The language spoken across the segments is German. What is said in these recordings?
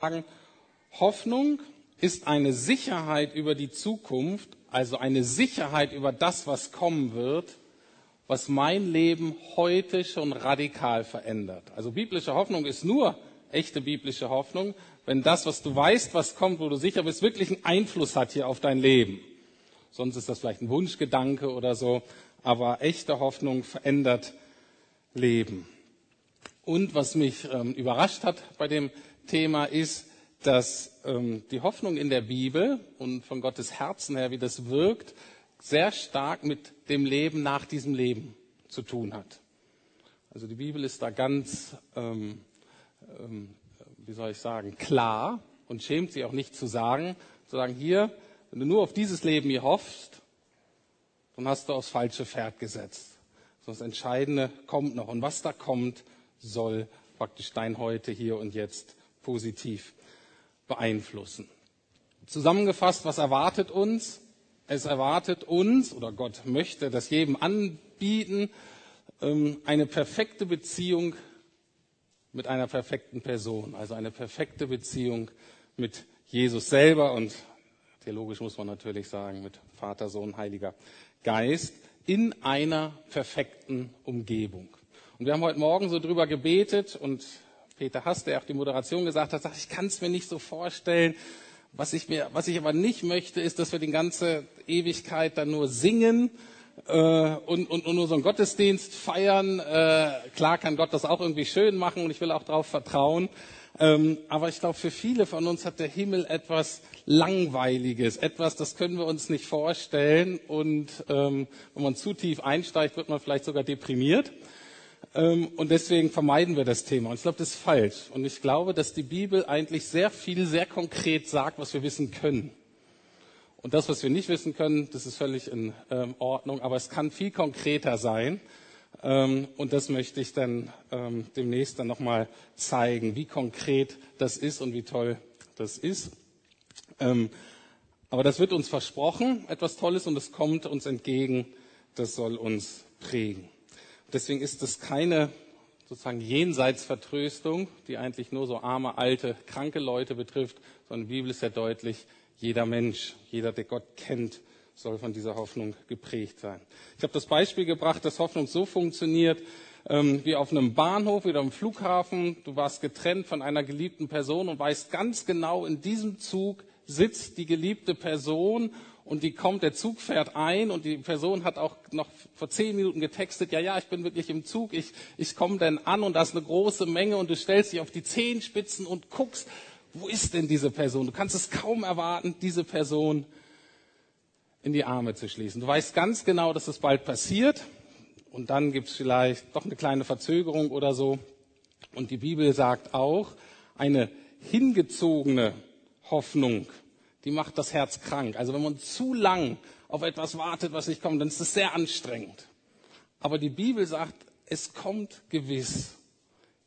sagen, Hoffnung ist eine Sicherheit über die Zukunft, also eine Sicherheit über das, was kommen wird, was mein Leben heute schon radikal verändert. Also biblische Hoffnung ist nur echte biblische Hoffnung, wenn das, was du weißt, was kommt, wo du sicher bist, wirklich einen Einfluss hat hier auf dein Leben. Sonst ist das vielleicht ein Wunschgedanke oder so, aber echte Hoffnung verändert Leben. Und was mich ähm, überrascht hat bei dem Thema ist, dass ähm, die Hoffnung in der Bibel und von Gottes Herzen her, wie das wirkt, sehr stark mit dem Leben nach diesem Leben zu tun hat. Also die Bibel ist da ganz, ähm, ähm, wie soll ich sagen, klar und schämt sich auch nicht zu sagen, zu sagen, hier, wenn du nur auf dieses Leben hier hoffst, dann hast du aufs falsche Pferd gesetzt. Das Entscheidende kommt noch. Und was da kommt, soll praktisch dein Heute, hier und jetzt positiv beeinflussen. Zusammengefasst, was erwartet uns? Es erwartet uns, oder Gott möchte das jedem anbieten, ähm, eine perfekte Beziehung mit einer perfekten Person, also eine perfekte Beziehung mit Jesus selber und theologisch muss man natürlich sagen, mit Vater, Sohn, Heiliger Geist in einer perfekten Umgebung. Und wir haben heute Morgen so drüber gebetet und Peter Hass, der auch die Moderation gesagt hat, sagt, ich kann es mir nicht so vorstellen. Was ich, mir, was ich aber nicht möchte, ist, dass wir die ganze Ewigkeit dann nur singen äh, und, und, und nur so einen Gottesdienst feiern. Äh, klar kann Gott das auch irgendwie schön machen und ich will auch darauf vertrauen. Ähm, aber ich glaube, für viele von uns hat der Himmel etwas Langweiliges, etwas, das können wir uns nicht vorstellen. Und ähm, wenn man zu tief einsteigt, wird man vielleicht sogar deprimiert. Ähm, und deswegen vermeiden wir das Thema. Und ich glaube, das ist falsch. Und ich glaube, dass die Bibel eigentlich sehr viel, sehr konkret sagt, was wir wissen können. Und das, was wir nicht wissen können, das ist völlig in ähm, Ordnung. Aber es kann viel konkreter sein. Ähm, und das möchte ich dann demnächst dann nochmal zeigen, wie konkret das ist und wie toll das ist. Aber das wird uns versprochen, etwas Tolles, und es kommt uns entgegen. Das soll uns prägen. Deswegen ist es keine sozusagen Jenseitsvertröstung, die eigentlich nur so arme, alte, kranke Leute betrifft, sondern die Bibel ist ja deutlich, jeder Mensch, jeder, der Gott kennt, soll von dieser Hoffnung geprägt sein. Ich habe das Beispiel gebracht, dass Hoffnung so funktioniert, ähm, wie auf einem Bahnhof oder am Flughafen. Du warst getrennt von einer geliebten Person und weißt ganz genau, in diesem Zug sitzt die geliebte Person und die kommt, der Zug fährt ein und die Person hat auch noch vor zehn Minuten getextet, ja, ja, ich bin wirklich im Zug, ich, ich komme dann an und da ist eine große Menge und du stellst dich auf die Zehenspitzen und guckst, wo ist denn diese Person? Du kannst es kaum erwarten, diese Person in die Arme zu schließen. Du weißt ganz genau, dass es bald passiert und dann gibt es vielleicht doch eine kleine Verzögerung oder so. Und die Bibel sagt auch, eine hingezogene Hoffnung die macht das Herz krank. Also wenn man zu lang auf etwas wartet, was nicht kommt, dann ist es sehr anstrengend. Aber die Bibel sagt, es kommt gewiss.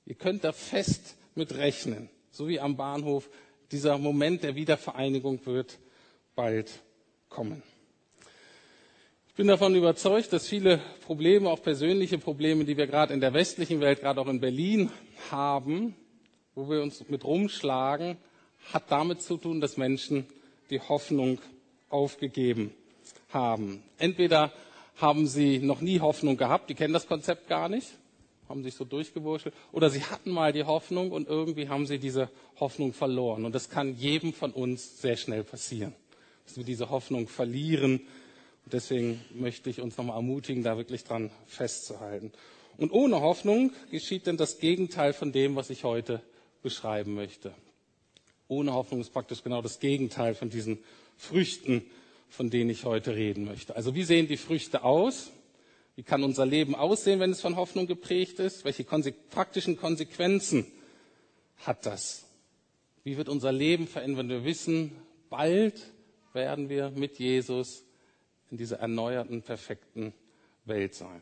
Ihr könnt da fest mit rechnen. So wie am Bahnhof. Dieser Moment der Wiedervereinigung wird bald kommen. Ich bin davon überzeugt, dass viele Probleme, auch persönliche Probleme, die wir gerade in der westlichen Welt, gerade auch in Berlin haben, wo wir uns mit rumschlagen, hat damit zu tun, dass Menschen die Hoffnung aufgegeben haben. Entweder haben sie noch nie Hoffnung gehabt, die kennen das Konzept gar nicht, haben sich so durchgewurschtelt, oder sie hatten mal die Hoffnung und irgendwie haben sie diese Hoffnung verloren. Und das kann jedem von uns sehr schnell passieren, dass wir diese Hoffnung verlieren. Und deswegen möchte ich uns nochmal ermutigen, da wirklich dran festzuhalten. Und ohne Hoffnung geschieht denn das Gegenteil von dem, was ich heute beschreiben möchte. Ohne Hoffnung ist praktisch genau das Gegenteil von diesen Früchten, von denen ich heute reden möchte. Also wie sehen die Früchte aus? Wie kann unser Leben aussehen, wenn es von Hoffnung geprägt ist? Welche praktischen Konsequenzen hat das? Wie wird unser Leben verändern, wenn wir wissen, bald werden wir mit Jesus in dieser erneuerten, perfekten Welt sein?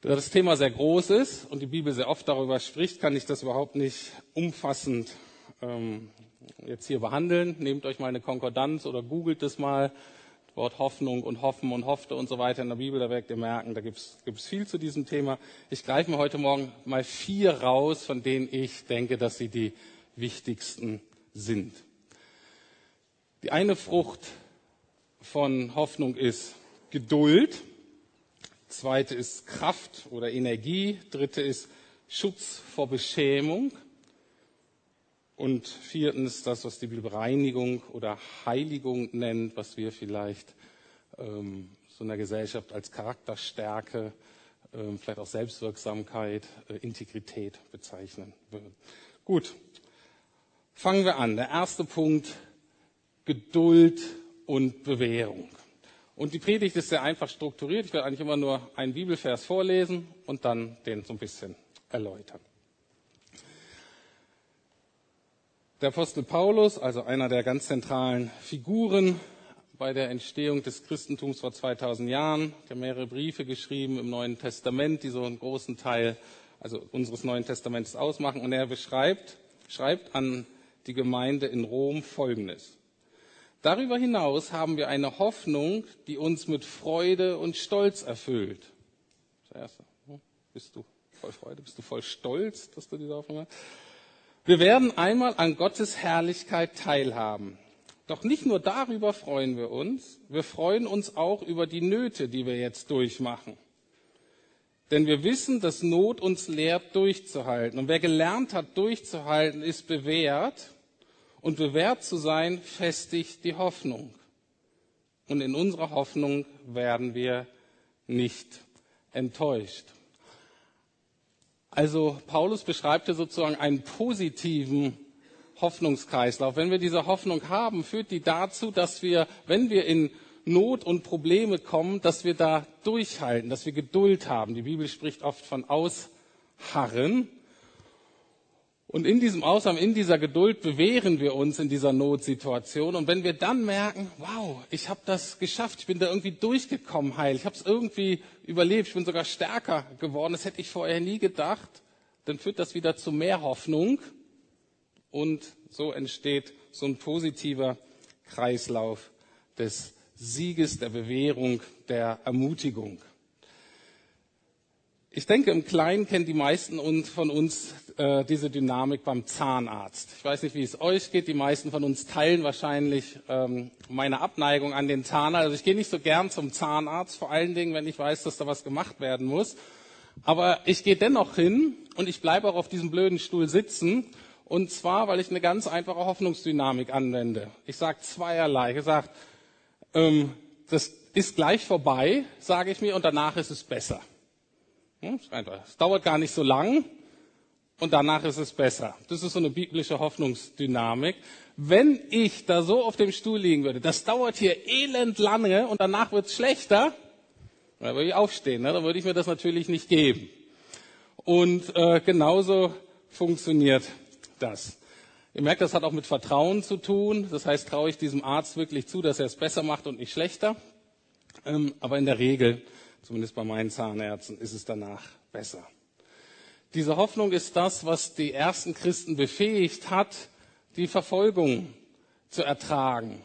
Da das Thema sehr groß ist und die Bibel sehr oft darüber spricht, kann ich das überhaupt nicht umfassend ähm, jetzt hier behandeln. Nehmt euch mal eine Konkordanz oder googelt es mal. Wort Hoffnung und Hoffen und Hoffte und so weiter in der Bibel, da werdet ihr merken, da gibt es viel zu diesem Thema. Ich greife mir heute Morgen mal vier raus, von denen ich denke, dass sie die wichtigsten sind. Die eine Frucht von Hoffnung ist Geduld. Zweite ist Kraft oder Energie. Dritte ist Schutz vor Beschämung. Und viertens das, was die Bibel Reinigung oder Heiligung nennt, was wir vielleicht ähm, so in der Gesellschaft als Charakterstärke, ähm, vielleicht auch Selbstwirksamkeit, äh, Integrität bezeichnen würden. Gut, fangen wir an. Der erste Punkt, Geduld und Bewährung. Und die Predigt ist sehr einfach strukturiert. Ich werde eigentlich immer nur einen Bibelvers vorlesen und dann den so ein bisschen erläutern. Der Apostel Paulus, also einer der ganz zentralen Figuren bei der Entstehung des Christentums vor 2000 Jahren, der mehrere Briefe geschrieben im Neuen Testament, die so einen großen Teil also unseres Neuen Testaments ausmachen. Und er beschreibt, schreibt an die Gemeinde in Rom Folgendes. Darüber hinaus haben wir eine Hoffnung, die uns mit Freude und Stolz erfüllt. Das. Hm? Bist du voll Freude? Bist du voll Stolz, dass du diese Hoffnung hast? Wir werden einmal an Gottes Herrlichkeit teilhaben. Doch nicht nur darüber freuen wir uns, wir freuen uns auch über die Nöte, die wir jetzt durchmachen. Denn wir wissen, dass Not uns lehrt, durchzuhalten. Und wer gelernt hat, durchzuhalten, ist bewährt. Und bewährt zu sein, festigt die Hoffnung. Und in unserer Hoffnung werden wir nicht enttäuscht. Also Paulus beschreibt ja sozusagen einen positiven Hoffnungskreislauf. Wenn wir diese Hoffnung haben, führt die dazu, dass wir, wenn wir in Not und Probleme kommen, dass wir da durchhalten, dass wir Geduld haben. Die Bibel spricht oft von Ausharren. Und in diesem Ausharren, in dieser Geduld bewähren wir uns in dieser Notsituation. Und wenn wir dann merken, wow, ich habe das geschafft, ich bin da irgendwie durchgekommen heil, ich habe es irgendwie überlebt, ich bin sogar stärker geworden, das hätte ich vorher nie gedacht, dann führt das wieder zu mehr Hoffnung. Und so entsteht so ein positiver Kreislauf des Sieges, der Bewährung, der Ermutigung. Ich denke, im Kleinen kennen die meisten von uns äh, diese Dynamik beim Zahnarzt. Ich weiß nicht, wie es euch geht. Die meisten von uns teilen wahrscheinlich ähm, meine Abneigung an den Zahnarzt. Also ich gehe nicht so gern zum Zahnarzt, vor allen Dingen, wenn ich weiß, dass da was gemacht werden muss. Aber ich gehe dennoch hin und ich bleibe auch auf diesem blöden Stuhl sitzen. Und zwar, weil ich eine ganz einfache Hoffnungsdynamik anwende. Ich sage zweierlei. Ich sage, ähm, das ist gleich vorbei, sage ich mir, und danach ist es besser. Hm, es dauert gar nicht so lang und danach ist es besser. Das ist so eine biblische Hoffnungsdynamik. Wenn ich da so auf dem Stuhl liegen würde, das dauert hier elend lange und danach wird es schlechter, dann würde ich aufstehen. Ne? Dann würde ich mir das natürlich nicht geben. Und äh, genauso funktioniert das. Ihr merkt, das hat auch mit Vertrauen zu tun. Das heißt, traue ich diesem Arzt wirklich zu, dass er es besser macht und nicht schlechter. Ähm, aber in der Regel Zumindest bei meinen Zahnärzten ist es danach besser. Diese Hoffnung ist das, was die ersten Christen befähigt hat, die Verfolgung zu ertragen.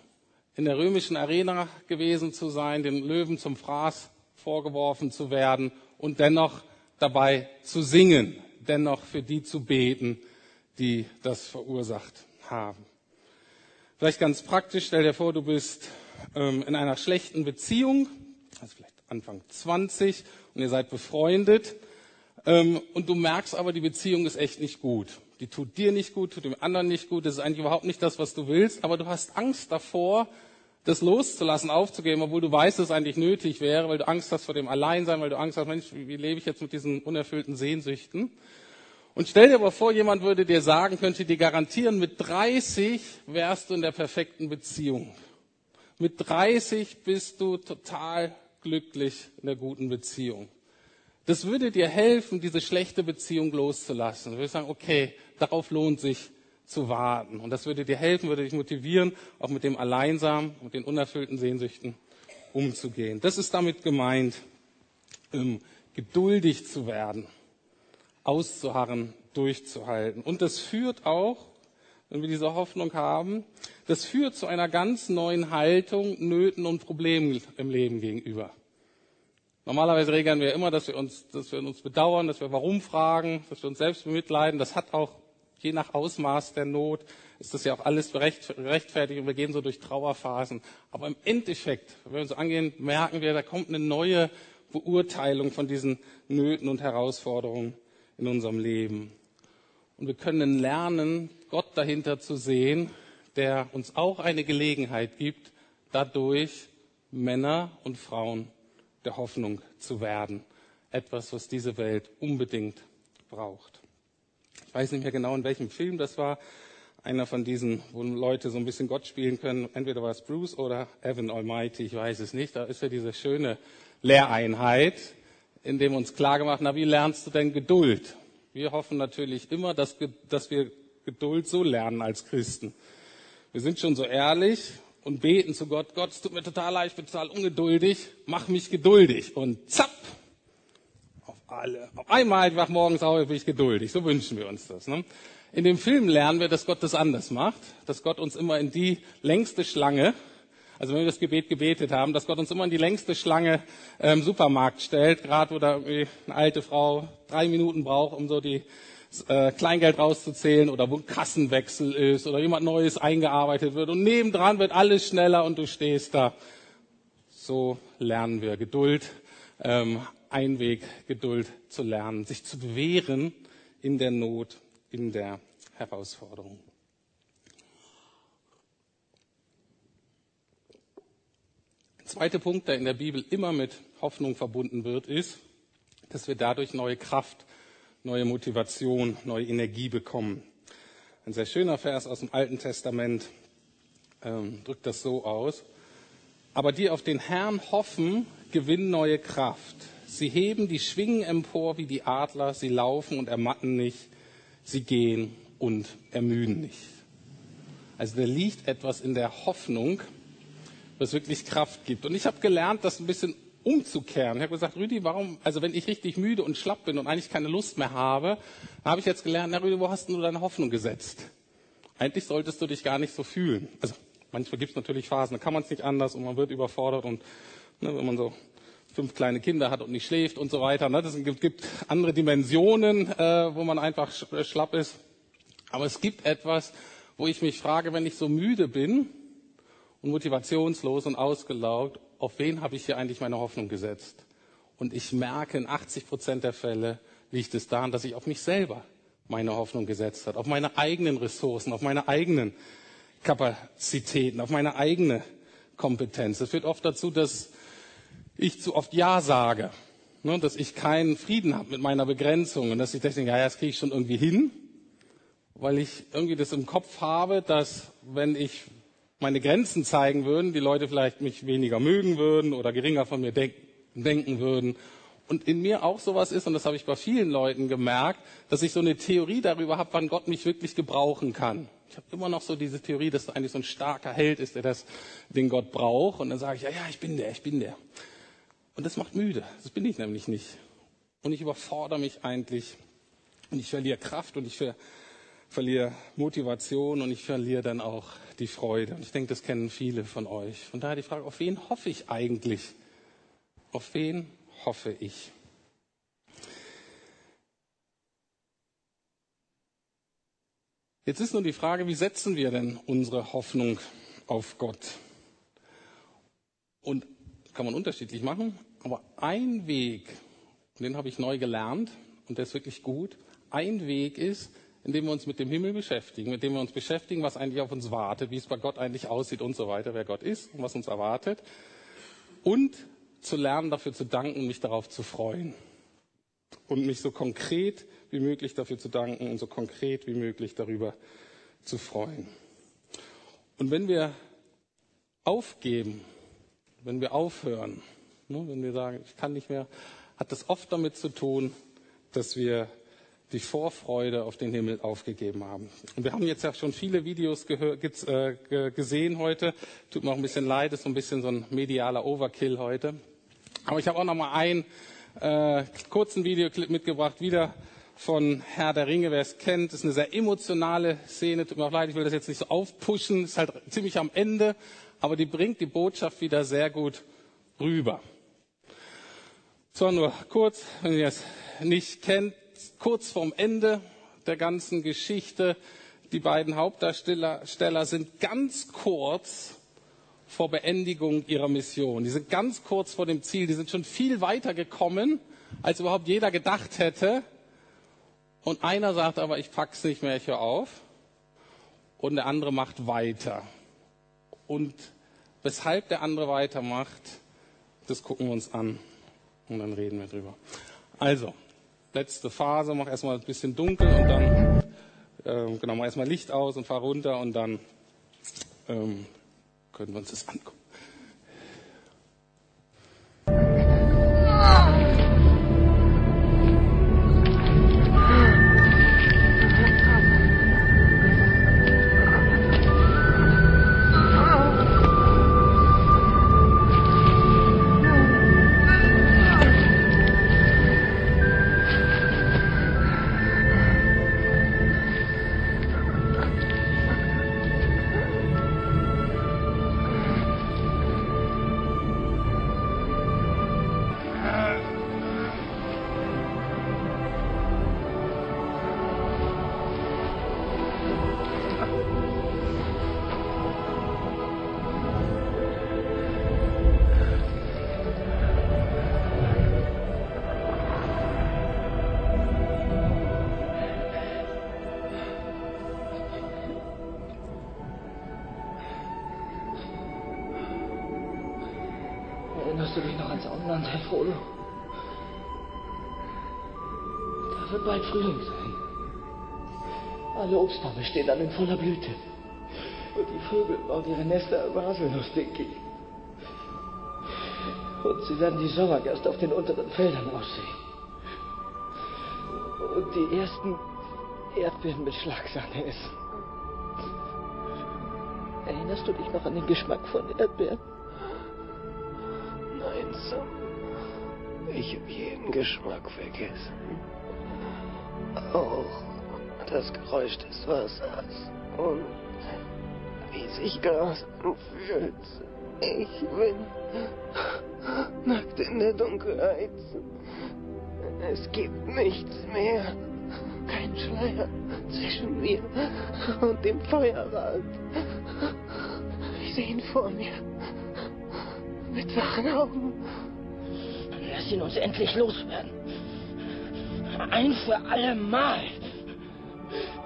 In der römischen Arena gewesen zu sein, den Löwen zum Fraß vorgeworfen zu werden und dennoch dabei zu singen, dennoch für die zu beten, die das verursacht haben. Vielleicht ganz praktisch, stell dir vor, du bist ähm, in einer schlechten Beziehung, also vielleicht Anfang 20 und ihr seid befreundet ähm, und du merkst aber, die Beziehung ist echt nicht gut. Die tut dir nicht gut, tut dem anderen nicht gut, das ist eigentlich überhaupt nicht das, was du willst, aber du hast Angst davor, das loszulassen, aufzugeben, obwohl du weißt, dass es eigentlich nötig wäre, weil du Angst hast vor dem Alleinsein, weil du Angst hast, Mensch, wie, wie lebe ich jetzt mit diesen unerfüllten Sehnsüchten? Und stell dir aber vor, jemand würde dir sagen, könnte dir garantieren, mit 30 wärst du in der perfekten Beziehung. Mit 30 bist du total glücklich in der guten Beziehung. Das würde dir helfen, diese schlechte Beziehung loszulassen. Du würdest sagen, okay, darauf lohnt sich zu warten. Und das würde dir helfen, würde dich motivieren, auch mit dem Alleinsam, mit den unerfüllten Sehnsüchten umzugehen. Das ist damit gemeint, ähm, geduldig zu werden, auszuharren, durchzuhalten. Und das führt auch, wenn wir diese Hoffnung haben, das führt zu einer ganz neuen Haltung Nöten und Problemen im Leben gegenüber. Normalerweise regeln wir immer, dass wir uns, dass wir uns bedauern, dass wir warum fragen, dass wir uns selbst bemitleiden. Das hat auch je nach Ausmaß der Not ist das ja auch alles rechtfertigt und wir gehen so durch Trauerphasen. Aber im Endeffekt, wenn wir so angehen, merken wir, da kommt eine neue Beurteilung von diesen Nöten und Herausforderungen in unserem Leben. Und wir können lernen, Gott dahinter zu sehen, der uns auch eine Gelegenheit gibt, dadurch Männer und Frauen der Hoffnung zu werden. Etwas, was diese Welt unbedingt braucht. Ich weiß nicht mehr genau, in welchem Film das war. Einer von diesen, wo Leute so ein bisschen Gott spielen können. Entweder war es Bruce oder Evan Almighty, ich weiß es nicht. Da ist ja diese schöne Lehreinheit, in dem uns klar gemacht, na, wie lernst du denn Geduld? Wir hoffen natürlich immer, dass, dass wir Geduld so lernen als Christen. Wir sind schon so ehrlich und beten zu Gott, Gott, es tut mir total leid, ich bin total ungeduldig, mach mich geduldig. Und zapp, auf alle. Auf einmal, ich wach morgens auf, bin ich geduldig. So wünschen wir uns das. Ne? In dem Film lernen wir, dass Gott das anders macht, dass Gott uns immer in die längste Schlange, also wenn wir das Gebet gebetet haben, dass Gott uns immer in die längste Schlange im ähm, Supermarkt stellt, gerade wo da eine alte Frau drei Minuten braucht, um so die äh, Kleingeld rauszuzählen oder wo ein Kassenwechsel ist oder jemand Neues eingearbeitet wird und nebendran wird alles schneller und du stehst da. So lernen wir Geduld, ähm, Einweg Geduld zu lernen, sich zu bewähren in der Not, in der Herausforderung. Der zweite Punkt, der in der Bibel immer mit Hoffnung verbunden wird, ist, dass wir dadurch neue Kraft neue Motivation, neue Energie bekommen. Ein sehr schöner Vers aus dem Alten Testament ähm, drückt das so aus. Aber die auf den Herrn hoffen, gewinnen neue Kraft. Sie heben die Schwingen empor wie die Adler, sie laufen und ermatten nicht, sie gehen und ermüden nicht. Also da liegt etwas in der Hoffnung, was wirklich Kraft gibt. Und ich habe gelernt, das ein bisschen umzukehren. Ich habe gesagt, Rüdi, warum, also wenn ich richtig müde und schlapp bin und eigentlich keine Lust mehr habe, habe ich jetzt gelernt, na Rüdi, wo hast du deine Hoffnung gesetzt? Eigentlich solltest du dich gar nicht so fühlen. Also manchmal gibt es natürlich Phasen, da kann man es nicht anders und man wird überfordert und ne, wenn man so fünf kleine Kinder hat und nicht schläft und so weiter. Ne, das gibt, gibt andere Dimensionen, äh, wo man einfach äh, schlapp ist. Aber es gibt etwas, wo ich mich frage, wenn ich so müde bin und motivationslos und ausgelaugt auf wen habe ich hier eigentlich meine Hoffnung gesetzt? Und ich merke, in 80 Prozent der Fälle liegt es daran, dass ich auf mich selber meine Hoffnung gesetzt habe, auf meine eigenen Ressourcen, auf meine eigenen Kapazitäten, auf meine eigene Kompetenz. Es führt oft dazu, dass ich zu oft Ja sage, ne, dass ich keinen Frieden habe mit meiner Begrenzung und dass ich denke, ja, das kriege ich schon irgendwie hin, weil ich irgendwie das im Kopf habe, dass wenn ich meine Grenzen zeigen würden, die Leute vielleicht mich weniger mögen würden oder geringer von mir denk denken würden. Und in mir auch sowas ist, und das habe ich bei vielen Leuten gemerkt, dass ich so eine Theorie darüber habe, wann Gott mich wirklich gebrauchen kann. Ich habe immer noch so diese Theorie, dass eigentlich so ein starker Held ist, der das, den Gott braucht. Und dann sage ich, ja, ja, ich bin der, ich bin der. Und das macht müde. Das bin ich nämlich nicht. Und ich überfordere mich eigentlich. Und ich verliere Kraft und ich ver verliere Motivation und ich verliere dann auch die Freude. Und ich denke, das kennen viele von euch. Von daher die Frage, auf wen hoffe ich eigentlich? Auf wen hoffe ich? Jetzt ist nur die Frage, wie setzen wir denn unsere Hoffnung auf Gott? Und kann man unterschiedlich machen, aber ein Weg, den habe ich neu gelernt und der ist wirklich gut, ein Weg ist, indem wir uns mit dem Himmel beschäftigen, mit dem wir uns beschäftigen, was eigentlich auf uns wartet, wie es bei Gott eigentlich aussieht und so weiter, wer Gott ist und was uns erwartet. Und zu lernen, dafür zu danken, mich darauf zu freuen. Und mich so konkret wie möglich dafür zu danken und so konkret wie möglich darüber zu freuen. Und wenn wir aufgeben, wenn wir aufhören, ne, wenn wir sagen, ich kann nicht mehr, hat das oft damit zu tun, dass wir die Vorfreude auf den Himmel aufgegeben haben. Und wir haben jetzt ja schon viele Videos äh, gesehen heute. Tut mir auch ein bisschen leid, ist so ein bisschen so ein medialer Overkill heute. Aber ich habe auch noch mal einen äh, kurzen Videoclip mitgebracht, wieder von Herr der Ringe, wer es kennt. Das ist eine sehr emotionale Szene. Tut mir auch leid, ich will das jetzt nicht so aufpushen. Ist halt ziemlich am Ende, aber die bringt die Botschaft wieder sehr gut rüber. So, nur kurz, wenn ihr es nicht kennt, kurz vorm Ende der ganzen Geschichte. Die beiden Hauptdarsteller sind ganz kurz vor Beendigung ihrer Mission. Die sind ganz kurz vor dem Ziel. Die sind schon viel weiter gekommen, als überhaupt jeder gedacht hätte. Und einer sagt aber, ich pack's nicht mehr, ich höre auf. Und der andere macht weiter. Und weshalb der andere weitermacht, das gucken wir uns an. Und dann reden wir drüber. Also, letzte Phase, mach erstmal ein bisschen dunkel und dann, äh, genau, mach erstmal Licht aus und fahr runter und dann ähm, können wir uns das angucken. Voller Blüte. Und die Vögel bauen ihre Nester über Haselnuss, Dinky. Und sie werden die Sommergast auf den unteren Feldern aussehen. Und die ersten Erdbeeren mit Schlagsahne essen. Erinnerst du dich noch an den Geschmack von Erdbeeren? Nein, Sam. Ich habe jeden Geschmack vergessen. Auch das Geräusch des Wassers und wie sich Gras anfühlt. Ich bin nackt in der Dunkelheit. Es gibt nichts mehr. Kein Schleier zwischen mir und dem Feuerrad. Ich sehe ihn vor mir. Mit wachen Augen. Lass ihn uns endlich loswerden. Ein für alle Mal.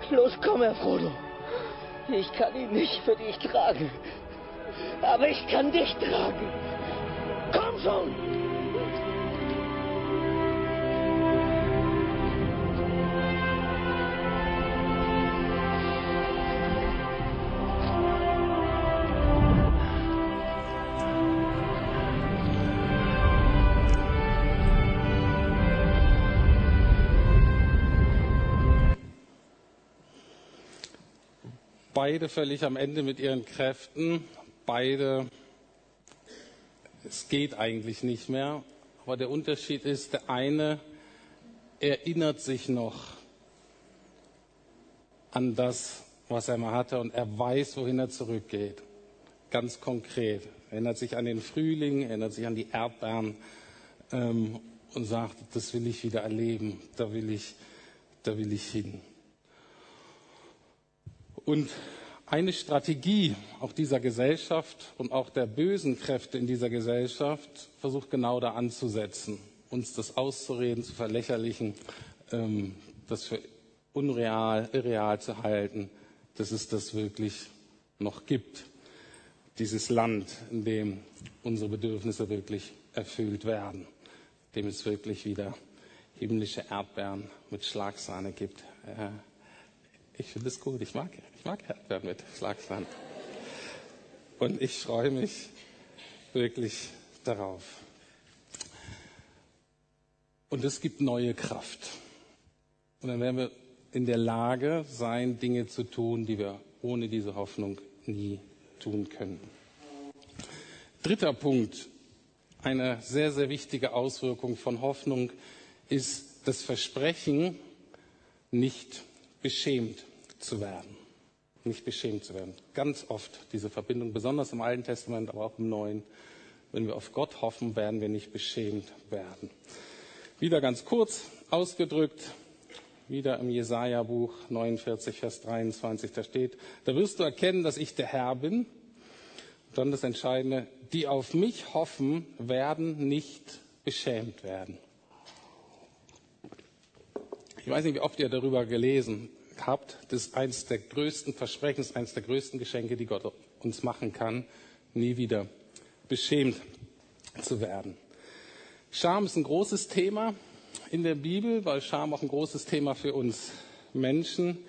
Los, komm, Herr Frodo. Ich kann ihn nicht für dich tragen. Aber ich kann dich tragen. Komm schon! Beide völlig am Ende mit ihren Kräften. Beide, es geht eigentlich nicht mehr. Aber der Unterschied ist, der eine erinnert sich noch an das, was er mal hatte und er weiß, wohin er zurückgeht. Ganz konkret. Er erinnert sich an den Frühling, erinnert sich an die Erdbeeren ähm, und sagt, das will ich wieder erleben, da will ich, da will ich hin. Und eine Strategie auch dieser Gesellschaft und auch der bösen Kräfte in dieser Gesellschaft versucht genau da anzusetzen, uns das auszureden, zu verlächerlichen, ähm, das für unreal, irreal zu halten, dass es das wirklich noch gibt. Dieses Land, in dem unsere Bedürfnisse wirklich erfüllt werden, dem es wirklich wieder himmlische Erdbeeren mit Schlagsahne gibt. Äh, ich finde es gut. Ich mag, ich mag Erdbeeren mit Schlagsahne. Und ich freue mich wirklich darauf. Und es gibt neue Kraft. Und dann werden wir in der Lage sein, Dinge zu tun, die wir ohne diese Hoffnung nie tun können. Dritter Punkt, eine sehr, sehr wichtige Auswirkung von Hoffnung ist das Versprechen, nicht beschämt zu werden. Nicht beschämt zu werden. Ganz oft diese Verbindung, besonders im Alten Testament, aber auch im Neuen. Wenn wir auf Gott hoffen, werden wir nicht beschämt werden. Wieder ganz kurz ausgedrückt. wieder im Jesaja-Buch 49, Vers 23, da steht, da wirst du erkennen, dass ich der Herr bin. Und dann das Entscheidende, die auf mich hoffen, werden nicht beschämt werden. Ich weiß nicht, wie oft ihr darüber gelesen habt. Das ist eines der größten Versprechen, eines der größten Geschenke, die Gott uns machen kann, nie wieder beschämt zu werden. Scham ist ein großes Thema in der Bibel, weil Scham auch ein großes Thema für uns Menschen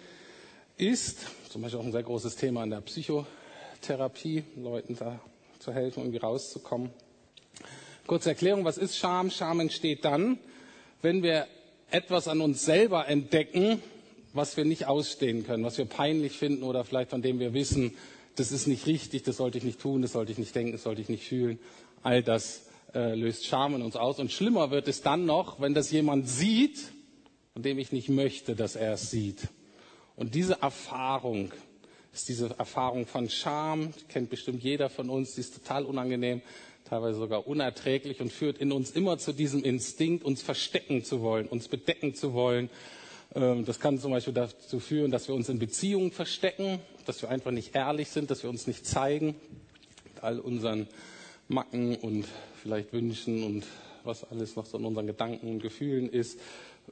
ist. Zum Beispiel auch ein sehr großes Thema in der Psychotherapie, Leuten da zu helfen, irgendwie rauszukommen. Kurze Erklärung, was ist Scham? Scham entsteht dann, wenn wir etwas an uns selber entdecken, was wir nicht ausstehen können, was wir peinlich finden oder vielleicht von dem wir wissen, das ist nicht richtig, das sollte ich nicht tun, das sollte ich nicht denken, das sollte ich nicht fühlen. All das äh, löst Scham in uns aus. Und schlimmer wird es dann noch, wenn das jemand sieht, von dem ich nicht möchte, dass er es sieht. Und diese Erfahrung ist diese Erfahrung von Scham, die kennt bestimmt jeder von uns, die ist total unangenehm, teilweise sogar unerträglich und führt in uns immer zu diesem Instinkt, uns verstecken zu wollen, uns bedecken zu wollen. Ähm, das kann zum Beispiel dazu führen, dass wir uns in Beziehungen verstecken, dass wir einfach nicht ehrlich sind, dass wir uns nicht zeigen mit all unseren Macken und vielleicht Wünschen und was alles noch so in unseren Gedanken und Gefühlen ist,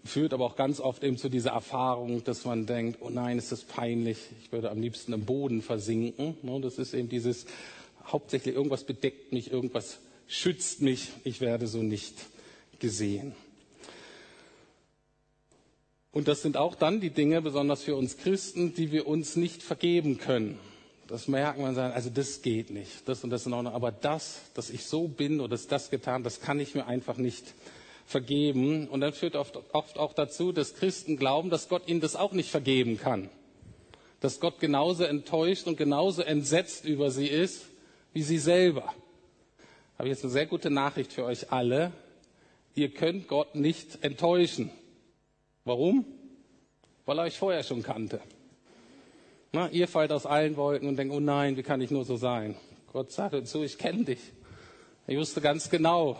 führt aber auch ganz oft eben zu dieser Erfahrung, dass man denkt, oh nein, ist das peinlich, ich würde am liebsten im Boden versinken. Ne, das ist eben dieses, hauptsächlich irgendwas bedeckt mich, irgendwas schützt mich, ich werde so nicht gesehen. Und das sind auch dann die Dinge, besonders für uns Christen, die wir uns nicht vergeben können. Das merken wir und sagen, also das geht nicht, das und das in Ordnung. Aber das, dass ich so bin oder dass das getan, das kann ich mir einfach nicht vergeben. Und dann führt oft, oft auch dazu, dass Christen glauben, dass Gott ihnen das auch nicht vergeben kann. Dass Gott genauso enttäuscht und genauso entsetzt über sie ist, wie sie selber. Habe jetzt eine sehr gute Nachricht für euch alle. Ihr könnt Gott nicht enttäuschen. Warum? Weil er euch vorher schon kannte. Na, ihr fallt aus allen Wolken und denkt, oh nein, wie kann ich nur so sein? Gott sagte zu, ich kenne dich. Ich wusste ganz genau,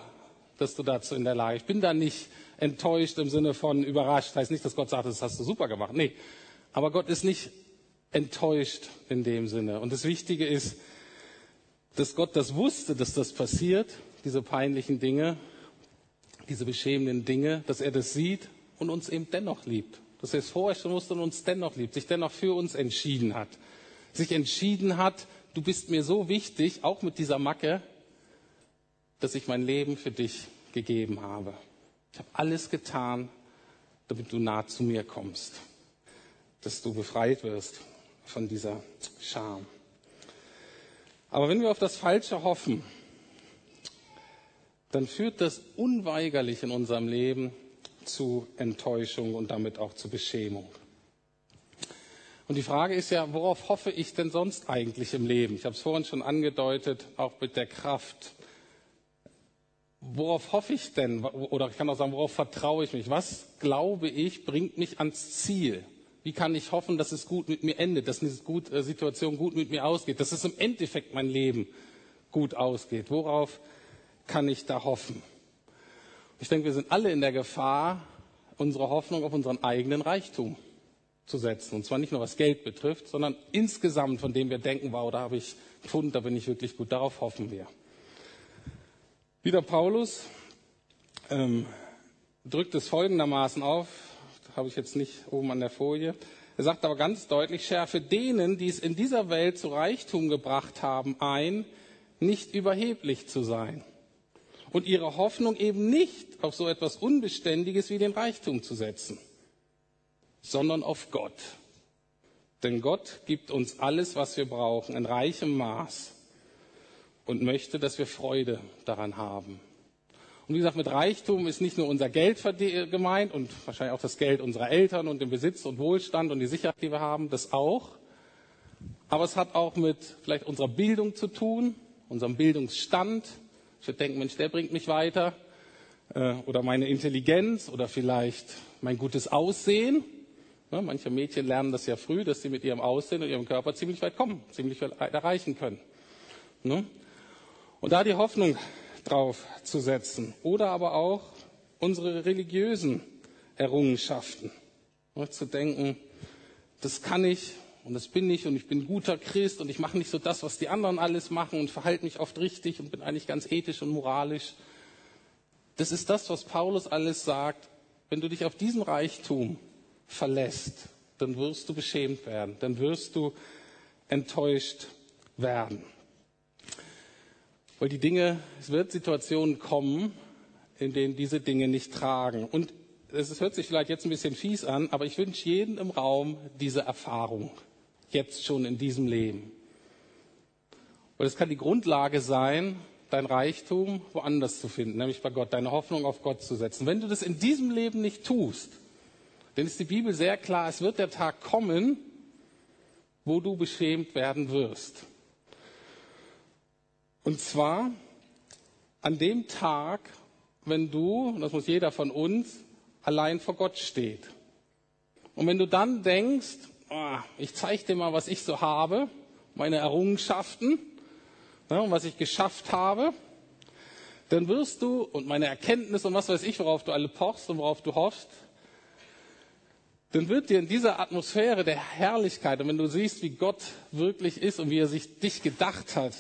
dass du dazu in der Lage. Ich bin da nicht enttäuscht im Sinne von überrascht. Das heißt nicht, dass Gott sagt, das hast du super gemacht. Nee. Aber Gott ist nicht enttäuscht in dem Sinne. Und das Wichtige ist, dass Gott das wusste, dass das passiert, diese peinlichen Dinge, diese beschämenden Dinge, dass er das sieht und uns eben dennoch liebt dass er es vorher schon wusste und uns dennoch liebt, sich dennoch für uns entschieden hat. Sich entschieden hat, du bist mir so wichtig, auch mit dieser Macke, dass ich mein Leben für dich gegeben habe. Ich habe alles getan, damit du nah zu mir kommst, dass du befreit wirst von dieser Scham. Aber wenn wir auf das Falsche hoffen, dann führt das unweigerlich in unserem Leben zu Enttäuschung und damit auch zu Beschämung. Und die Frage ist ja, worauf hoffe ich denn sonst eigentlich im Leben? Ich habe es vorhin schon angedeutet, auch mit der Kraft. Worauf hoffe ich denn? Oder ich kann auch sagen, worauf vertraue ich mich? Was glaube ich, bringt mich ans Ziel? Wie kann ich hoffen, dass es gut mit mir endet, dass diese äh, Situation gut mit mir ausgeht, dass es im Endeffekt mein Leben gut ausgeht? Worauf kann ich da hoffen? Ich denke, wir sind alle in der Gefahr, unsere Hoffnung auf unseren eigenen Reichtum zu setzen. Und zwar nicht nur was Geld betrifft, sondern insgesamt, von dem wir denken, wow, da habe ich gefunden, da bin ich wirklich gut. Darauf hoffen wir. Wieder Paulus ähm, drückt es folgendermaßen auf, habe ich jetzt nicht oben an der Folie. Er sagt aber ganz deutlich, schärfe denen, die es in dieser Welt zu Reichtum gebracht haben, ein, nicht überheblich zu sein und ihre Hoffnung eben nicht auf so etwas Unbeständiges wie den Reichtum zu setzen, sondern auf Gott. Denn Gott gibt uns alles, was wir brauchen, in reichem Maß und möchte, dass wir Freude daran haben. Und wie gesagt, mit Reichtum ist nicht nur unser Geld gemeint und wahrscheinlich auch das Geld unserer Eltern und den Besitz und Wohlstand und die Sicherheit, die wir haben, das auch. Aber es hat auch mit vielleicht unserer Bildung zu tun, unserem Bildungsstand, ich würde denken, Mensch, der bringt mich weiter. Äh, oder meine Intelligenz oder vielleicht mein gutes Aussehen. Manche Mädchen lernen das ja früh, dass sie mit ihrem Aussehen und ihrem Körper ziemlich weit kommen, ziemlich weit erreichen können. Ne? Und da die Hoffnung drauf zu setzen. Oder aber auch unsere religiösen Errungenschaften. Zu denken, das kann ich und das bin ich und ich bin guter Christ und ich mache nicht so das, was die anderen alles machen und verhalte mich oft richtig und bin eigentlich ganz ethisch und moralisch. Das ist das, was Paulus alles sagt. Wenn du dich auf diesen Reichtum verlässt, dann wirst du beschämt werden, dann wirst du enttäuscht werden. Weil die Dinge, es wird Situationen kommen, in denen diese Dinge nicht tragen. Und es hört sich vielleicht jetzt ein bisschen fies an, aber ich wünsche jedem im Raum diese Erfahrung. Jetzt schon in diesem Leben. Weil es kann die Grundlage sein, dein Reichtum woanders zu finden, nämlich bei Gott, deine Hoffnung auf Gott zu setzen. Wenn du das in diesem Leben nicht tust, dann ist die Bibel sehr klar, es wird der Tag kommen, wo du beschämt werden wirst. Und zwar an dem Tag, wenn du, und das muss jeder von uns, allein vor Gott steht. Und wenn du dann denkst, oh, ich zeige dir mal, was ich so habe, meine Errungenschaften, ja, und was ich geschafft habe, dann wirst du, und meine Erkenntnis und was weiß ich, worauf du alle pochst und worauf du hoffst, dann wird dir in dieser Atmosphäre der Herrlichkeit, und wenn du siehst, wie Gott wirklich ist und wie er sich dich gedacht hat,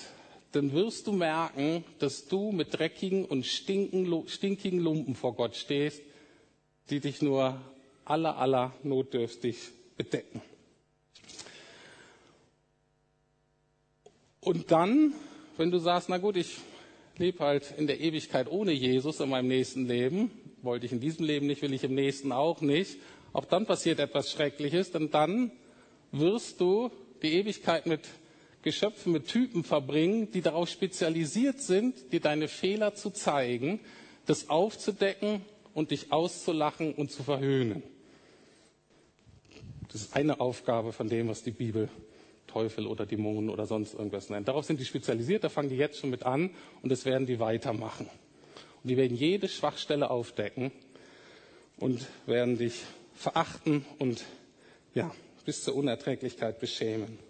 dann wirst du merken, dass du mit dreckigen und stinkigen Lumpen vor Gott stehst, die dich nur aller, aller notdürftig bedecken. Und dann, wenn du sagst, na gut, ich lebe halt in der Ewigkeit ohne Jesus in meinem nächsten Leben, wollte ich in diesem Leben nicht, will ich im nächsten auch nicht, auch dann passiert etwas Schreckliches, denn dann wirst du die Ewigkeit mit Geschöpfen, mit Typen verbringen, die darauf spezialisiert sind, dir deine Fehler zu zeigen, das aufzudecken und dich auszulachen und zu verhöhnen. Das ist eine Aufgabe von dem, was die Bibel Teufel oder Dämonen oder sonst irgendwas nennt. Darauf sind die spezialisiert, da fangen die jetzt schon mit an und das werden die weitermachen. Und die werden jede Schwachstelle aufdecken und werden dich verachten und ja, bis zur Unerträglichkeit beschämen.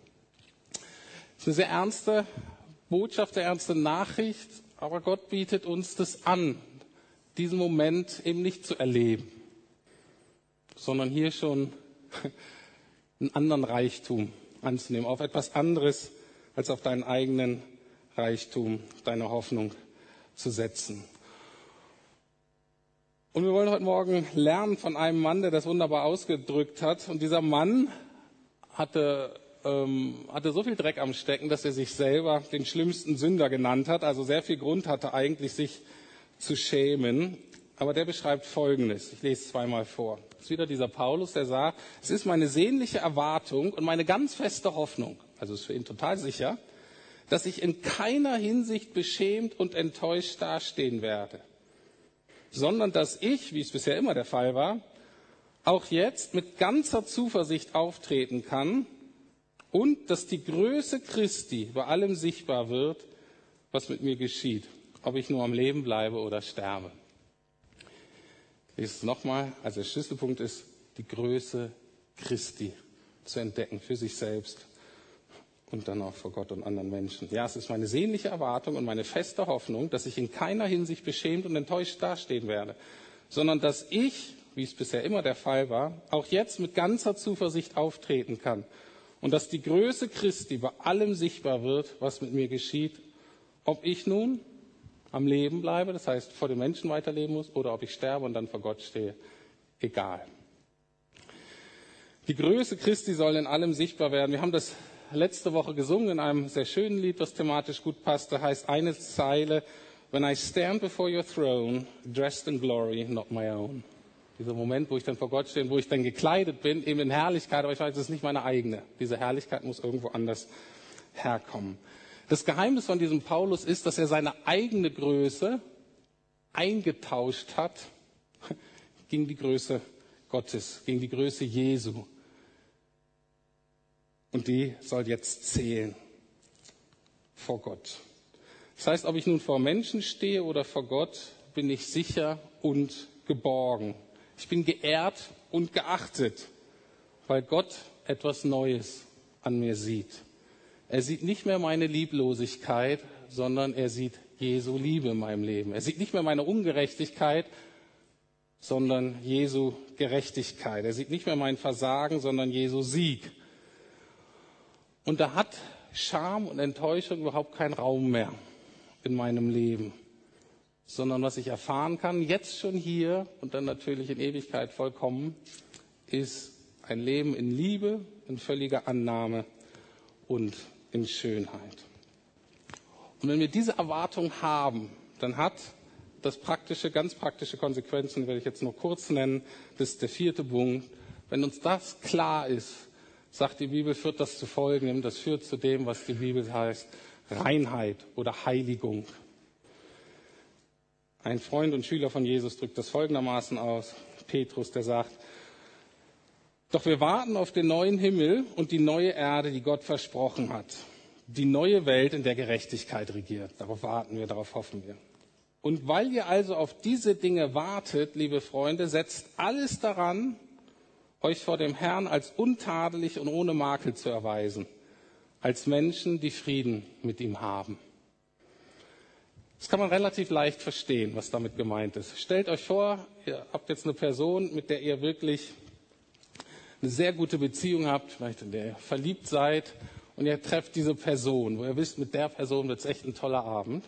Das ist eine sehr ernste Botschaft, eine ernste Nachricht, aber Gott bietet uns das an, diesen Moment eben nicht zu erleben, sondern hier schon einen anderen Reichtum anzunehmen, auf etwas anderes als auf deinen eigenen Reichtum, deine Hoffnung zu setzen. Und wir wollen heute Morgen lernen von einem Mann, der das wunderbar ausgedrückt hat. Und dieser Mann hatte, ähm, hatte so viel Dreck am Stecken, dass er sich selber den schlimmsten Sünder genannt hat. Also sehr viel Grund hatte eigentlich, sich zu schämen. Aber der beschreibt Folgendes. Ich lese es zweimal vor. Das ist wieder dieser Paulus, der sagt, es ist meine sehnliche Erwartung und meine ganz feste Hoffnung, also ist für ihn total sicher, dass ich in keiner Hinsicht beschämt und enttäuscht dastehen werde, sondern dass ich, wie es bisher immer der Fall war, auch jetzt mit ganzer Zuversicht auftreten kann und dass die Größe Christi bei allem sichtbar wird, was mit mir geschieht, ob ich nur am Leben bleibe oder sterbe. Ich lese es nochmal. Also der Schlüsselpunkt ist, die Größe Christi zu entdecken für sich selbst und dann auch vor Gott und anderen Menschen. Ja, es ist meine sehnliche Erwartung und meine feste Hoffnung, dass ich in keiner Hinsicht beschämt und enttäuscht dastehen werde, sondern dass ich, wie es bisher immer der Fall war, auch jetzt mit ganzer Zuversicht auftreten kann und dass die Größe Christi bei allem sichtbar wird, was mit mir geschieht, ob ich nun am Leben bleibe, das heißt vor den Menschen weiterleben muss, oder ob ich sterbe und dann vor Gott stehe, egal. Die Größe Christi soll in allem sichtbar werden. Wir haben das letzte Woche gesungen in einem sehr schönen Lied, das thematisch gut passt. Da heißt eine Zeile, When I stand before your throne, dressed in glory, not my own. Dieser Moment, wo ich dann vor Gott stehe, wo ich dann gekleidet bin, eben in Herrlichkeit, aber ich weiß, es ist nicht meine eigene. Diese Herrlichkeit muss irgendwo anders herkommen. Das Geheimnis von diesem Paulus ist, dass er seine eigene Größe eingetauscht hat gegen die Größe Gottes, gegen die Größe Jesu. Und die soll jetzt zählen vor Gott. Das heißt, ob ich nun vor Menschen stehe oder vor Gott, bin ich sicher und geborgen. Ich bin geehrt und geachtet, weil Gott etwas Neues an mir sieht. Er sieht nicht mehr meine Lieblosigkeit, sondern er sieht Jesu Liebe in meinem Leben. Er sieht nicht mehr meine Ungerechtigkeit, sondern Jesu Gerechtigkeit. Er sieht nicht mehr mein Versagen, sondern Jesu Sieg. Und da hat Scham und Enttäuschung überhaupt keinen Raum mehr in meinem Leben, sondern was ich erfahren kann, jetzt schon hier und dann natürlich in Ewigkeit vollkommen, ist ein Leben in Liebe, in völliger Annahme und in Schönheit. Und wenn wir diese Erwartung haben, dann hat das praktische, ganz praktische Konsequenzen, werde ich jetzt nur kurz nennen. Das ist der vierte Punkt. Wenn uns das klar ist, sagt die Bibel, führt das zu Folgendem. Das führt zu dem, was die Bibel heißt, Reinheit oder Heiligung. Ein Freund und Schüler von Jesus drückt das folgendermaßen aus. Petrus, der sagt, doch wir warten auf den neuen Himmel und die neue Erde, die Gott versprochen hat. Die neue Welt, in der Gerechtigkeit regiert. Darauf warten wir, darauf hoffen wir. Und weil ihr also auf diese Dinge wartet, liebe Freunde, setzt alles daran, euch vor dem Herrn als untadelig und ohne Makel zu erweisen, als Menschen, die Frieden mit ihm haben. Das kann man relativ leicht verstehen, was damit gemeint ist. Stellt euch vor, ihr habt jetzt eine Person, mit der ihr wirklich eine sehr gute Beziehung habt, vielleicht in der ihr verliebt seid, und ihr trefft diese Person, wo ihr wisst, mit der Person wird es echt ein toller Abend.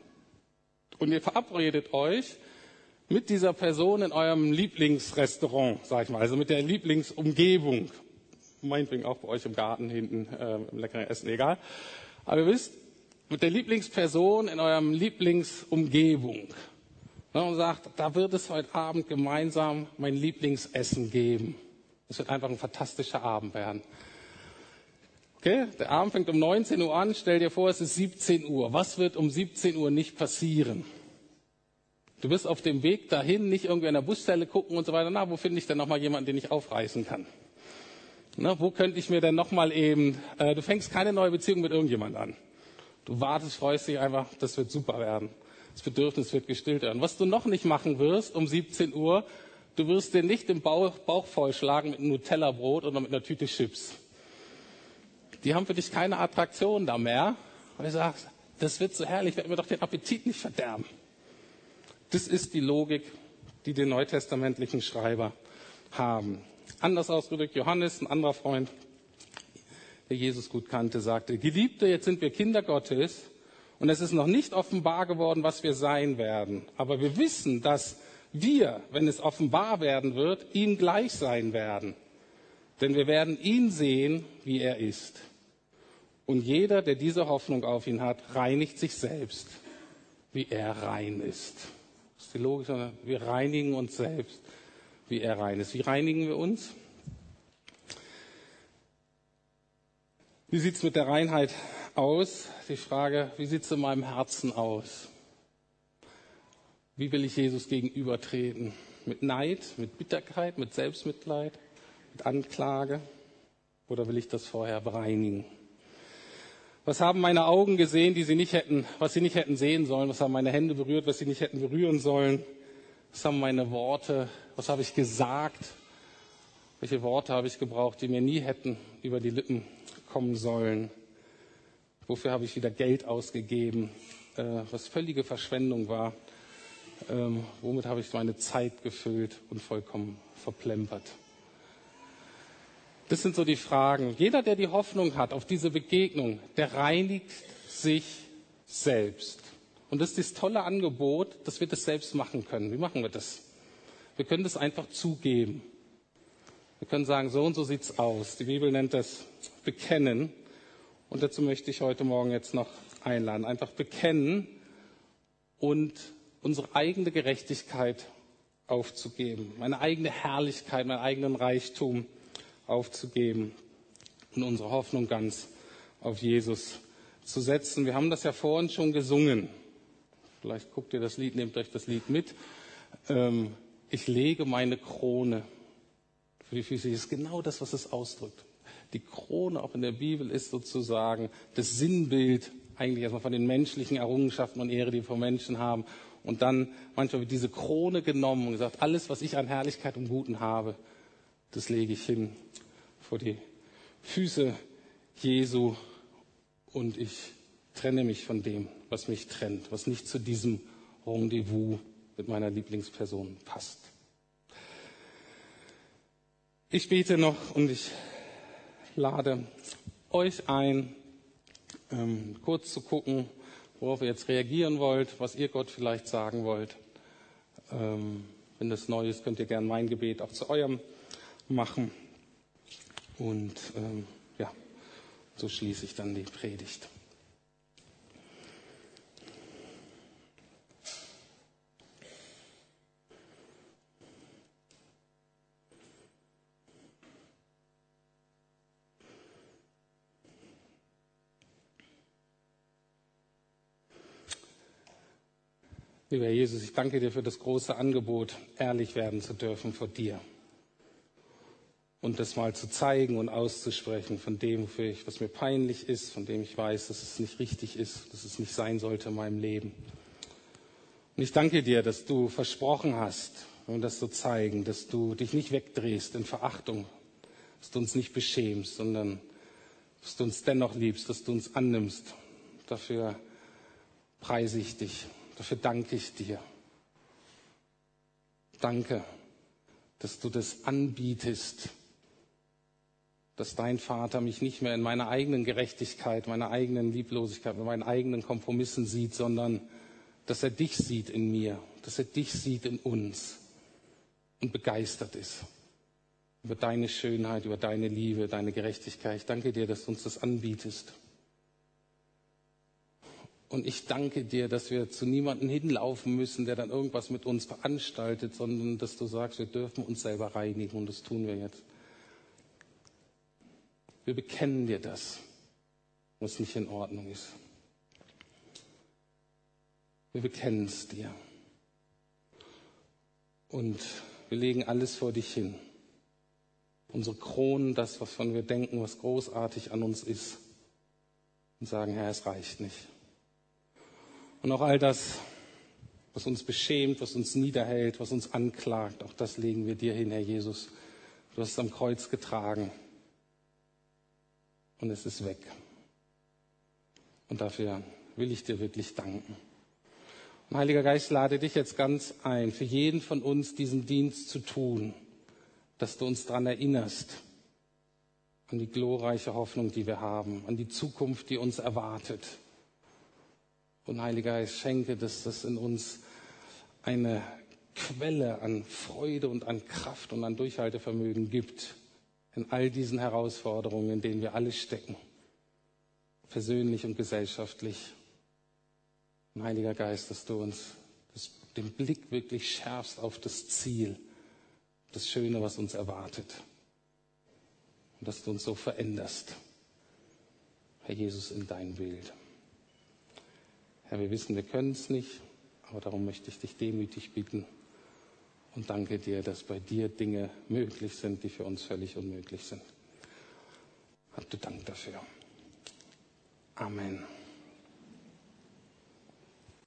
Und ihr verabredet euch mit dieser Person in eurem Lieblingsrestaurant, sag ich mal, also mit der Lieblingsumgebung. Meinetwegen auch bei euch im Garten hinten, äh, im leckeren Essen, egal. Aber ihr wisst, mit der Lieblingsperson in eurem Lieblingsumgebung. Und sagt, da wird es heute Abend gemeinsam mein Lieblingsessen geben. Es wird einfach ein fantastischer Abend werden. Okay, der Abend fängt um 19 Uhr an. Stell dir vor, es ist 17 Uhr. Was wird um 17 Uhr nicht passieren? Du wirst auf dem Weg dahin nicht irgendwie an der Busstelle gucken und so weiter. Na, wo finde ich denn noch mal jemanden, den ich aufreißen kann? Na, wo könnte ich mir denn noch mal eben? Äh, du fängst keine neue Beziehung mit irgendjemand an. Du wartest, freust dich einfach. Das wird super werden. Das Bedürfnis wird gestillt werden. Was du noch nicht machen wirst um 17 Uhr, du wirst dir nicht den Bauch, Bauch vollschlagen mit einem Nutella-Brot oder mit einer Tüte Chips die haben für dich keine Attraktion da mehr. Und du sagst, das wird so herrlich, werden wir doch den Appetit nicht verderben. Das ist die Logik, die die neutestamentlichen Schreiber haben. Anders ausgedrückt, Johannes, ein anderer Freund, der Jesus gut kannte, sagte, Geliebte, jetzt sind wir Kinder Gottes und es ist noch nicht offenbar geworden, was wir sein werden. Aber wir wissen, dass wir, wenn es offenbar werden wird, ihm gleich sein werden. Denn wir werden ihn sehen, wie er ist. Und jeder, der diese Hoffnung auf ihn hat, reinigt sich selbst, wie er rein ist. Das ist die Logik, sondern wir reinigen uns selbst, wie er rein ist. Wie reinigen wir uns? Wie sieht es mit der Reinheit aus? Die Frage, wie sieht es in meinem Herzen aus? Wie will ich Jesus gegenübertreten? Mit Neid, mit Bitterkeit, mit Selbstmitleid, mit Anklage? Oder will ich das vorher bereinigen? Was haben meine Augen gesehen, die sie nicht hätten, was sie nicht hätten sehen sollen? Was haben meine Hände berührt, was sie nicht hätten berühren sollen? Was haben meine Worte, was habe ich gesagt? Welche Worte habe ich gebraucht, die mir nie hätten über die Lippen kommen sollen? Wofür habe ich wieder Geld ausgegeben, äh, was völlige Verschwendung war? Ähm, womit habe ich meine Zeit gefüllt und vollkommen verplempert? Das sind so die Fragen. Jeder, der die Hoffnung hat auf diese Begegnung, der reinigt sich selbst. Und das ist das tolle Angebot, dass wir das selbst machen können. Wie machen wir das? Wir können das einfach zugeben. Wir können sagen, so und so sieht's aus. Die Bibel nennt das Bekennen. Und dazu möchte ich heute Morgen jetzt noch einladen. Einfach bekennen und unsere eigene Gerechtigkeit aufzugeben. Meine eigene Herrlichkeit, meinen eigenen Reichtum aufzugeben und unsere Hoffnung ganz auf Jesus zu setzen. Wir haben das ja vorhin schon gesungen. Vielleicht guckt ihr das Lied, nehmt euch das Lied mit. Ähm, ich lege meine Krone für die Füße. Das ist genau das, was es ausdrückt. Die Krone auch in der Bibel ist sozusagen das Sinnbild eigentlich erstmal von den menschlichen Errungenschaften und Ehre, die wir von Menschen haben. Und dann manchmal wird diese Krone genommen und gesagt, alles, was ich an Herrlichkeit und Guten habe, das lege ich hin vor die Füße Jesu und ich trenne mich von dem, was mich trennt, was nicht zu diesem Rendezvous mit meiner Lieblingsperson passt. Ich bete noch und ich lade euch ein, ähm, kurz zu gucken, worauf ihr jetzt reagieren wollt, was ihr Gott vielleicht sagen wollt. Ähm, wenn das neu ist, könnt ihr gerne mein Gebet auch zu eurem machen. Und ähm, ja, so schließe ich dann die Predigt. Lieber Jesus, ich danke dir für das große Angebot, ehrlich werden zu dürfen vor dir. Und das mal zu zeigen und auszusprechen von dem, was mir peinlich ist, von dem ich weiß, dass es nicht richtig ist, dass es nicht sein sollte in meinem Leben. Und ich danke dir, dass du versprochen hast, und das zu zeigen, dass du dich nicht wegdrehst in Verachtung, dass du uns nicht beschämst, sondern dass du uns dennoch liebst, dass du uns annimmst. Dafür preise ich dich. Dafür danke ich dir. Danke, dass du das anbietest, dass dein Vater mich nicht mehr in meiner eigenen Gerechtigkeit, meiner eigenen Lieblosigkeit, in meinen eigenen Kompromissen sieht, sondern dass er dich sieht in mir, dass er dich sieht in uns und begeistert ist über deine Schönheit, über deine Liebe, deine Gerechtigkeit. Ich danke dir, dass du uns das anbietest. Und ich danke dir, dass wir zu niemandem hinlaufen müssen, der dann irgendwas mit uns veranstaltet, sondern dass du sagst, wir dürfen uns selber reinigen und das tun wir jetzt. Wir bekennen dir das, was nicht in Ordnung ist. Wir bekennen es dir. Und wir legen alles vor dich hin. Unsere Kronen, das, wovon wir denken, was großartig an uns ist. Und sagen, Herr, es reicht nicht. Und auch all das, was uns beschämt, was uns niederhält, was uns anklagt, auch das legen wir dir hin, Herr Jesus. Du hast es am Kreuz getragen. Und es ist weg. Und dafür will ich dir wirklich danken. Und Heiliger Geist, lade dich jetzt ganz ein, für jeden von uns diesen Dienst zu tun, dass du uns daran erinnerst, an die glorreiche Hoffnung, die wir haben, an die Zukunft, die uns erwartet und Heiliger Geist, schenke, dass das in uns eine Quelle an Freude und an Kraft und an Durchhaltevermögen gibt in all diesen Herausforderungen, in denen wir alle stecken, persönlich und gesellschaftlich. Und Heiliger Geist, dass du uns das, den Blick wirklich schärfst auf das Ziel, das Schöne, was uns erwartet. Und dass du uns so veränderst, Herr Jesus, in dein Bild. Herr, wir wissen, wir können es nicht, aber darum möchte ich dich demütig bitten und danke dir, dass bei dir Dinge möglich sind, die für uns völlig unmöglich sind. Habt du Dank dafür. Amen.